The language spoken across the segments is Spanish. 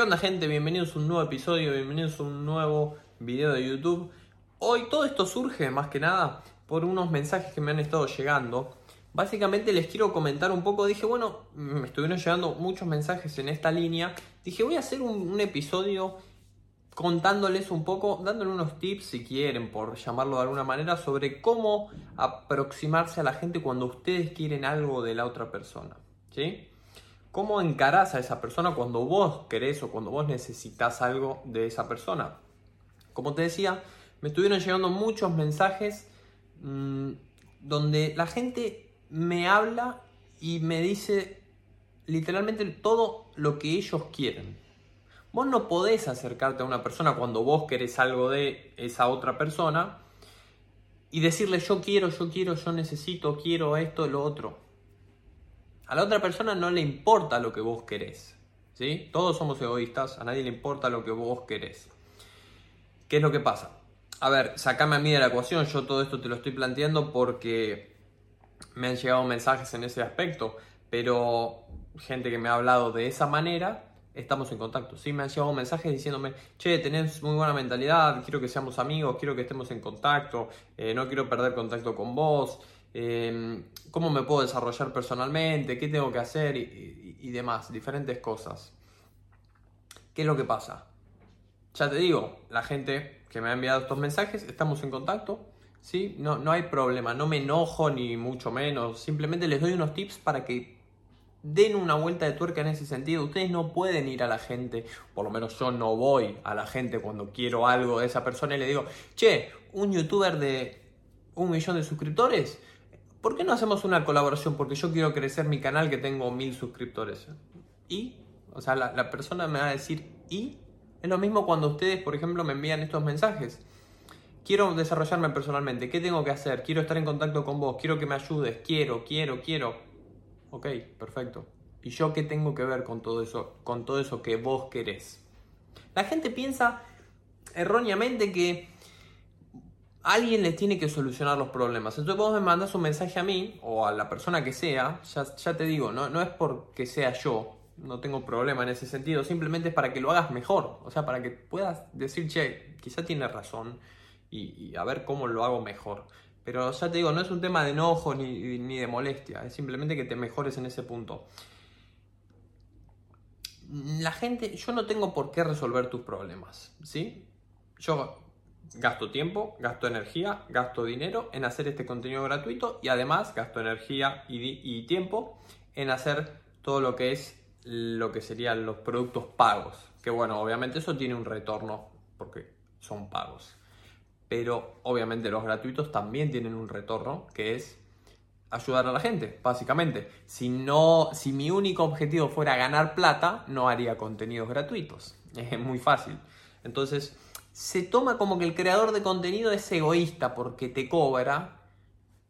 ¿Qué onda gente? Bienvenidos a un nuevo episodio, bienvenidos a un nuevo video de YouTube. Hoy todo esto surge más que nada por unos mensajes que me han estado llegando. Básicamente les quiero comentar un poco, dije, bueno, me estuvieron llegando muchos mensajes en esta línea. Dije, voy a hacer un, episodio contándoles un poco, dándole unos tips si quieren, por llamarlo de alguna manera, sobre cómo aproximarse a la gente cuando ustedes quieren algo de la otra persona. ¿Sí? ¿Cómo encarás a esa persona cuando vos querés o cuando vos necesitas algo de esa persona? Como te decía, me estuvieron llegando muchos mensajes mmm, donde la gente me habla y me dice literalmente todo lo que ellos quieren. Vos no podés acercarte a una persona cuando vos querés algo de esa otra persona y decirle yo quiero, yo quiero, yo necesito, quiero esto, lo otro. A la otra persona no le importa lo que vos querés. ¿sí? Todos somos egoístas, a nadie le importa lo que vos querés. ¿Qué es lo que pasa? A ver, sacame a mí de la ecuación, yo todo esto te lo estoy planteando porque me han llegado mensajes en ese aspecto, pero gente que me ha hablado de esa manera estamos en contacto. Sí, me han llegado mensajes diciéndome, che, tenés muy buena mentalidad, quiero que seamos amigos, quiero que estemos en contacto, eh, no quiero perder contacto con vos, eh, cómo me puedo desarrollar personalmente, qué tengo que hacer y, y, y, demás, diferentes cosas. ¿Qué es lo que pasa? Ya te digo, la gente que me ha enviado estos mensajes, estamos en contacto, ¿sí? No, no hay problema, no me enojo ni mucho menos, simplemente les doy unos tips para que den una vuelta de tuerca en ese sentido. Ustedes no pueden ir a la gente, por lo menos yo no voy a la gente cuando quiero algo de esa persona y le digo, che, un youtuber de un millón de suscriptores, ¿por qué no hacemos una colaboración? Porque yo quiero crecer mi canal que tengo mil suscriptores. Y, o sea, la, persona me va a decir, ¿y? Es lo mismo cuando ustedes, por ejemplo, me envían estos mensajes. Quiero desarrollarme personalmente, ¿qué tengo que hacer? Quiero estar en contacto con vos, quiero que me ayudes, quiero, quiero, quiero Ok, perfecto. ¿Y yo qué tengo que ver con todo eso, con todo eso que vos querés? La gente piensa erróneamente que alguien les tiene que solucionar los problemas. Entonces vos me mandas un mensaje a mí o a la persona que sea, ya, ya te digo, no, no es porque sea yo, no tengo problema en ese sentido, simplemente es para que lo hagas mejor, o sea, para que puedas decir, che, quizá tiene razón y, a ver cómo lo hago mejor. Pero ya te digo, no es un tema de enojo ni, ni, de molestia, es simplemente que te mejores en ese punto. La gente, yo no tengo por qué resolver tus problemas, ¿sí? Yo gasto tiempo, gasto energía, gasto dinero en hacer este contenido gratuito y además gasto energía y, tiempo en hacer todo lo que es lo que serían los productos pagos. Que bueno, obviamente eso tiene un retorno porque son pagos pero obviamente los gratuitos también tienen un retorno que es ayudar a la gente, básicamente. Si no, si mi único objetivo fuera ganar plata, no haría contenidos gratuitos. Es muy fácil. Entonces, se toma como que el creador de contenido es egoísta porque te cobra.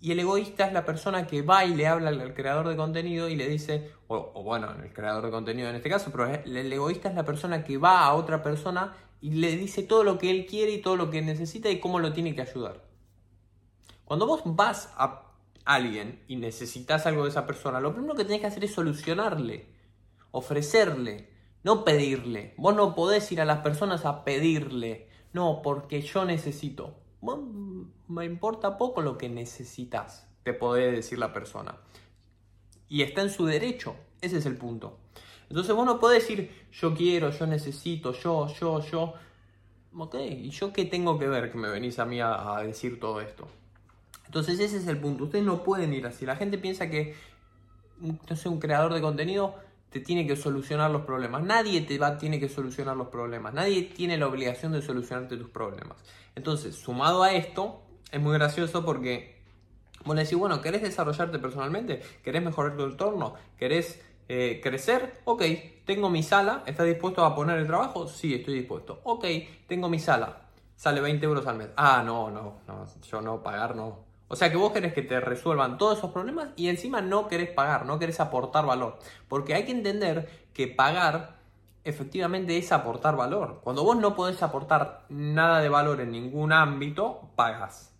Y el egoísta es la persona que va y le habla al creador de contenido y le dice, o, bueno, el creador de contenido en este caso, pero el egoísta es la persona que va a otra persona y le dice todo lo que él quiere y todo lo que necesita y cómo lo tiene que ayudar. Cuando vos vas a alguien y necesitas algo de esa persona, lo primero que tenés que hacer es solucionarle, ofrecerle, no pedirle. Vos no podés ir a las personas a pedirle, no, porque yo necesito. Me importa poco lo que necesitas, te puede decir la persona. Y está en su derecho, ese es el punto. Entonces vos no podés decir yo quiero, yo necesito, yo, yo, yo. Ok, ¿y yo qué tengo que ver que me venís a mí a, a, decir todo esto? Entonces ese es el punto. Ustedes no pueden ir así. La gente piensa que, no sé, un creador de contenido te tiene que solucionar los problemas. Nadie te va, tiene que solucionar los problemas. Nadie tiene la obligación de solucionarte tus problemas. Entonces, sumado a esto, es muy gracioso porque vos le decís, bueno, ¿querés desarrollarte personalmente? ¿Querés mejorar tu entorno? ¿Querés eh, crecer, ok, tengo mi sala, ¿estás dispuesto a poner el trabajo? Sí, estoy dispuesto. Ok, tengo mi sala, sale 20 euros al mes. Ah, no, no, no, yo no, pagar no. O sea que vos querés que te resuelvan todos esos problemas y encima no querés pagar, no querés aportar valor. Porque hay que entender que pagar efectivamente es aportar valor. Cuando vos no podés aportar nada de valor en ningún ámbito, pagas.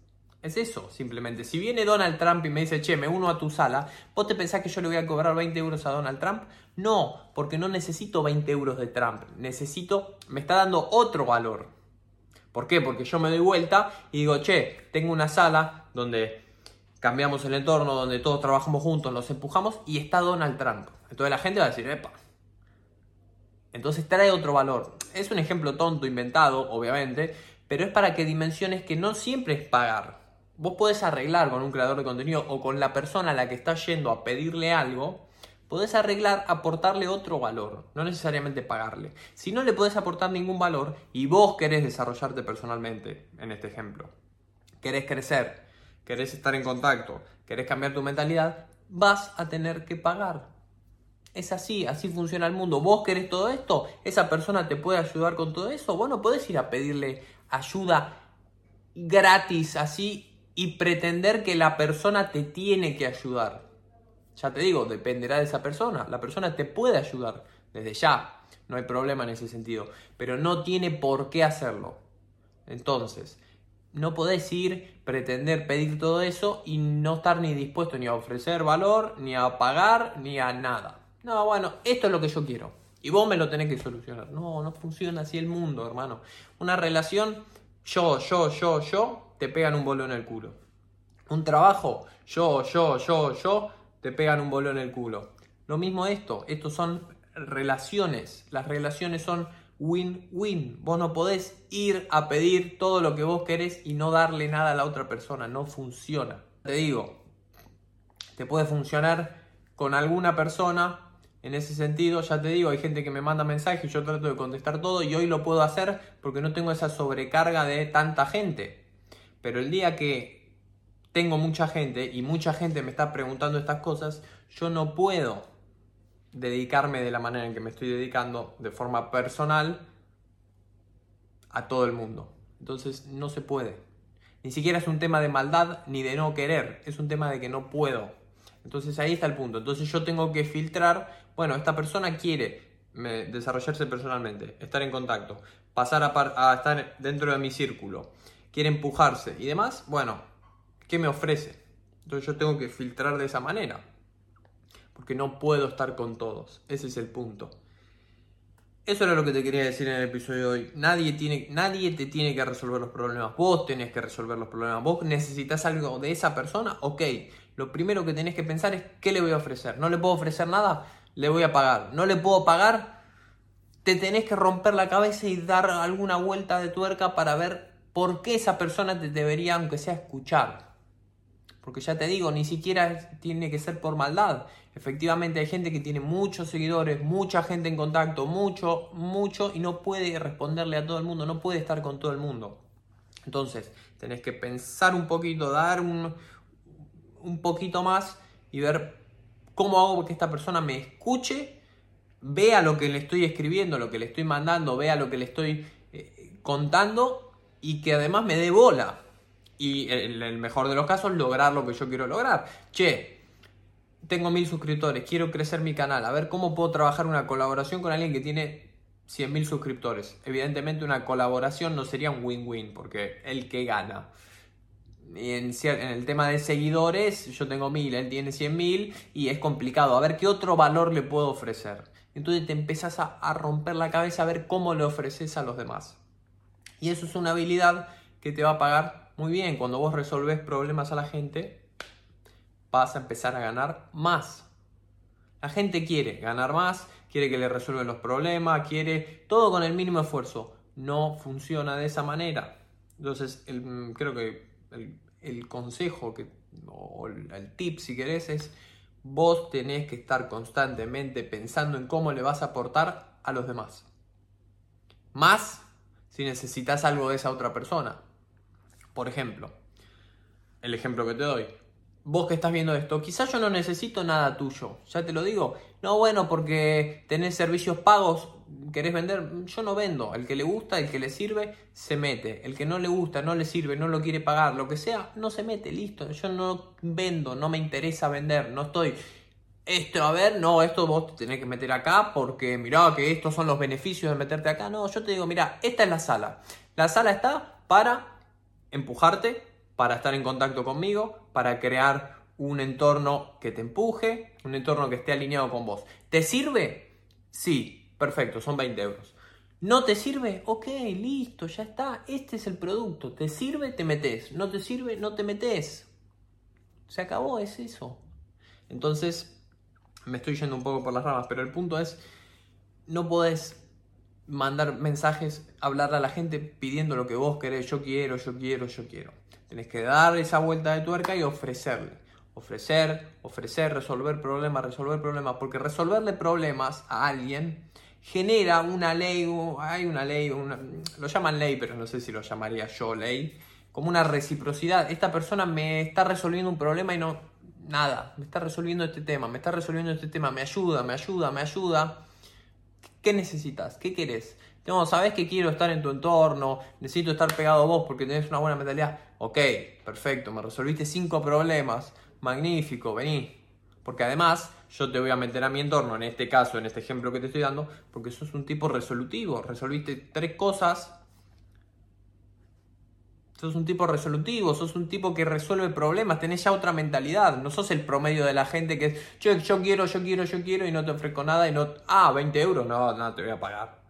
Es eso, simplemente. Si viene Donald Trump y me dice, che, me uno a tu sala, ¿vos te pensás que yo le voy a cobrar 20 euros a Donald Trump? No, porque no necesito 20 euros de Trump. Necesito, me está dando otro valor. ¿Por qué? Porque yo me doy vuelta y digo, che, tengo una sala donde cambiamos el entorno, donde todos trabajamos juntos, nos empujamos y está Donald Trump. Entonces la gente va a decir, epa. Entonces trae otro valor. Es un ejemplo tonto, inventado, obviamente, pero es para que dimensiones que no siempre es pagar. Vos podés arreglar con un creador de contenido o con la persona a la que estás yendo a pedirle algo, podés arreglar, aportarle otro valor, no necesariamente pagarle. Si no le podés aportar ningún valor y vos querés desarrollarte personalmente, en este ejemplo, querés crecer, querés estar en contacto, querés cambiar tu mentalidad, vas a tener que pagar. Es así, así funciona el mundo. Vos querés todo esto, esa persona te puede ayudar con todo eso. Vos no podés ir a pedirle ayuda gratis así y pretender que la persona te tiene que ayudar. Ya te digo, dependerá de esa persona. La persona te puede ayudar desde ya, no hay problema en ese sentido, pero no tiene por qué hacerlo. Entonces, no podés ir, pretender pedir todo eso y no estar ni dispuesto ni a ofrecer valor, ni a pagar, ni a nada. No, bueno, esto es lo que yo quiero. Y vos me lo tenés que solucionar. No, no funciona así el mundo, hermano. Una relación, yo, yo, yo, yo, te pegan un bolón en el culo. Un trabajo, yo, yo, yo, yo, te pegan un bolón en el culo. Lo mismo esto, estos son relaciones. Las relaciones son win-win. Vos no podés ir a pedir todo lo que vos querés y no darle nada a la otra persona. No funciona. Te digo, te puede funcionar con alguna persona. En ese sentido, ya te digo, hay gente que me manda mensajes y yo trato de contestar todo y hoy lo puedo hacer porque no tengo esa sobrecarga de tanta gente. Pero el día que tengo mucha gente y mucha gente me está preguntando estas cosas, yo no puedo dedicarme de la manera en que me estoy dedicando de forma personal a todo el mundo. Entonces no se puede. Ni siquiera es un tema de maldad ni de no querer, es un tema de que no puedo. Entonces ahí está el punto. Entonces yo tengo que filtrar, bueno, esta persona quiere desarrollarse personalmente, estar en contacto, pasar a, estar dentro de mi círculo, quiere empujarse y demás, bueno, ¿qué me ofrece? Entonces yo tengo que filtrar de esa manera porque no puedo estar con todos. Ese es el punto. Eso era lo que te quería decir en el episodio de hoy. Nadie, tiene, nadie te tiene que resolver los problemas. Vos tenés que resolver los problemas. Vos necesitas algo de esa persona. Ok, lo primero que tenés que pensar es qué le voy a ofrecer. No le puedo ofrecer nada, le voy a pagar. No le puedo pagar, te tenés que romper la cabeza y dar alguna vuelta de tuerca para ver por qué esa persona te debería, aunque sea, escuchar. Porque ya te digo, ni siquiera tiene que ser por maldad. Efectivamente hay gente que tiene muchos seguidores, mucha gente en contacto, mucho, mucho, y no puede responderle a todo el mundo, no puede estar con todo el mundo. Entonces, tenés que pensar un poquito, dar un, un poquito más y ver cómo hago que esta persona me escuche, vea lo que le estoy escribiendo, lo que le estoy mandando, vea lo que le estoy eh, contando y que además me dé bola y en el mejor de los casos lograr lo que yo quiero lograr. Che, tengo mil suscriptores, quiero crecer mi canal, a ver cómo puedo trabajar una colaboración con alguien que tiene 100.000 suscriptores. Evidentemente una colaboración no sería un win-win porque el que gana. En, el tema de seguidores, yo tengo mil, él tiene 100.000 y es complicado. A ver qué otro valor le puedo ofrecer. Entonces te empezás a romper la cabeza a ver cómo le ofreces a los demás. Y eso es una habilidad que te va a pagar muy bien, cuando vos resolvés problemas a la gente, vas a empezar a ganar más. La gente quiere ganar más, quiere que le resuelvan los problemas, quiere todo con el mínimo esfuerzo. No funciona de esa manera. Entonces, creo que el, consejo que, o el tip, si querés, es vos tenés que estar constantemente pensando en cómo le vas a aportar a los demás. Más si necesitas algo de esa otra persona. Por ejemplo, el ejemplo que te doy. Vos que estás viendo esto, quizás yo no necesito nada tuyo, ya te lo digo. No, bueno, porque tenés servicios pagos, querés vender, yo no vendo. El que le gusta, el que le sirve, se mete. El que no le gusta, no le sirve, no lo quiere pagar, lo que sea, no se mete, listo. Yo no vendo, no me interesa vender, no estoy esto, a ver, no, esto vos te tenés que meter acá porque mirá que estos son los beneficios de meterte acá. No, yo te digo, mira, esta es la sala. La sala está para empujarte, para estar en contacto conmigo, para crear un entorno que te empuje, un entorno que esté alineado con vos. ¿Te sirve? Sí, perfecto, son 20 euros. ¿No te sirve? Ok, listo, ya está. Este es el producto. ¿Te sirve? Te metes. ¿No te sirve? No te metes. Se acabó, es eso. Entonces, me estoy yendo un poco por las ramas, pero el punto es, no podés mandar mensajes, hablarle a la gente pidiendo lo que vos querés, yo quiero, yo quiero, yo quiero. Tenés que dar esa vuelta de tuerca y ofrecerle. Ofrecer, ofrecer, resolver problemas, resolver problemas, porque resolverle problemas a alguien genera una ley, hay una ley, lo llaman ley, pero no sé si lo llamaría yo ley, como una reciprocidad. Esta persona me está resolviendo un problema y no, nada, me está resolviendo este tema, me está resolviendo este tema, me ayuda, me ayuda, me ayuda. ¿Qué necesitas? ¿Qué quieres? No, sabes que quiero estar en tu entorno, necesito estar pegado a vos porque tenés una buena mentalidad. Ok, perfecto, me resolviste cinco problemas, magnífico, vení. Porque además yo te voy a meter a mi entorno, en este caso, en este ejemplo que te estoy dando, porque sos un tipo resolutivo, resolviste tres cosas Sos un tipo resolutivo, sos un tipo que resuelve problemas, tenés ya otra mentalidad. No sos el promedio de la gente que es, yo, yo quiero, yo quiero, yo quiero y no te ofrezco nada y no. Ah, 20 euros, no, no te voy a pagar.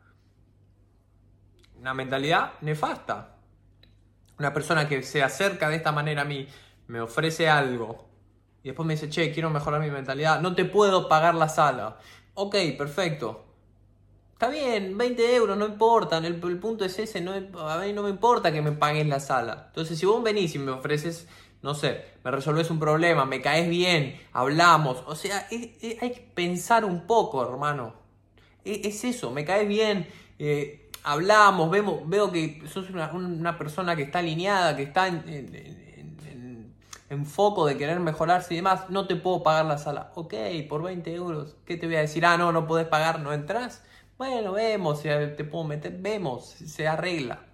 Una mentalidad nefasta. Una persona que se acerca de esta manera a mí, me ofrece algo y después me dice, che, quiero mejorar mi mentalidad, no te puedo pagar la sala. Ok, perfecto. Está bien, 20 euros, no importa, el, punto es ese, no, a mí no me importa que me paguen la sala. Entonces, si vos venís y me ofreces, no sé, me resolves un problema, me caes bien, hablamos, o sea, hay que pensar un poco, hermano. Es, eso, me caes bien, eh, hablamos, vemos, veo que sos una, persona que está alineada, que está en, en, foco de querer mejorarse y demás, no te puedo pagar la sala. Ok, por 20 euros, ¿qué te voy a decir? Ah, no, no podés pagar, no entras. Bueno, vemos, te puedo meter, vemos, se arregla.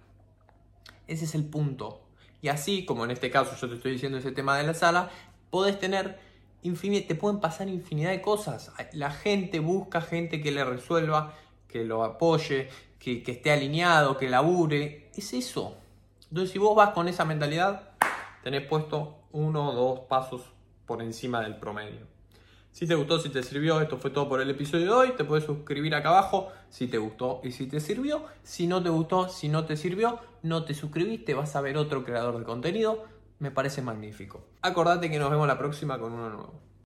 Ese es el punto. Y así, como en este caso yo te estoy diciendo ese tema de la sala, podés tener infinidad, te pueden pasar infinidad de cosas. La gente busca gente que le resuelva, que lo apoye, que, que esté alineado, que labure. Es eso. Entonces, si vos vas con esa mentalidad, tenés puesto uno o dos pasos por encima del promedio. Si te gustó, si te sirvió, esto fue todo por el episodio de hoy. Te puedes suscribir acá abajo si te gustó y si te sirvió. Si no te gustó, si no te sirvió, no te suscribiste, vas a ver otro creador de contenido. Me parece magnífico. Acordate que nos vemos la próxima con uno nuevo.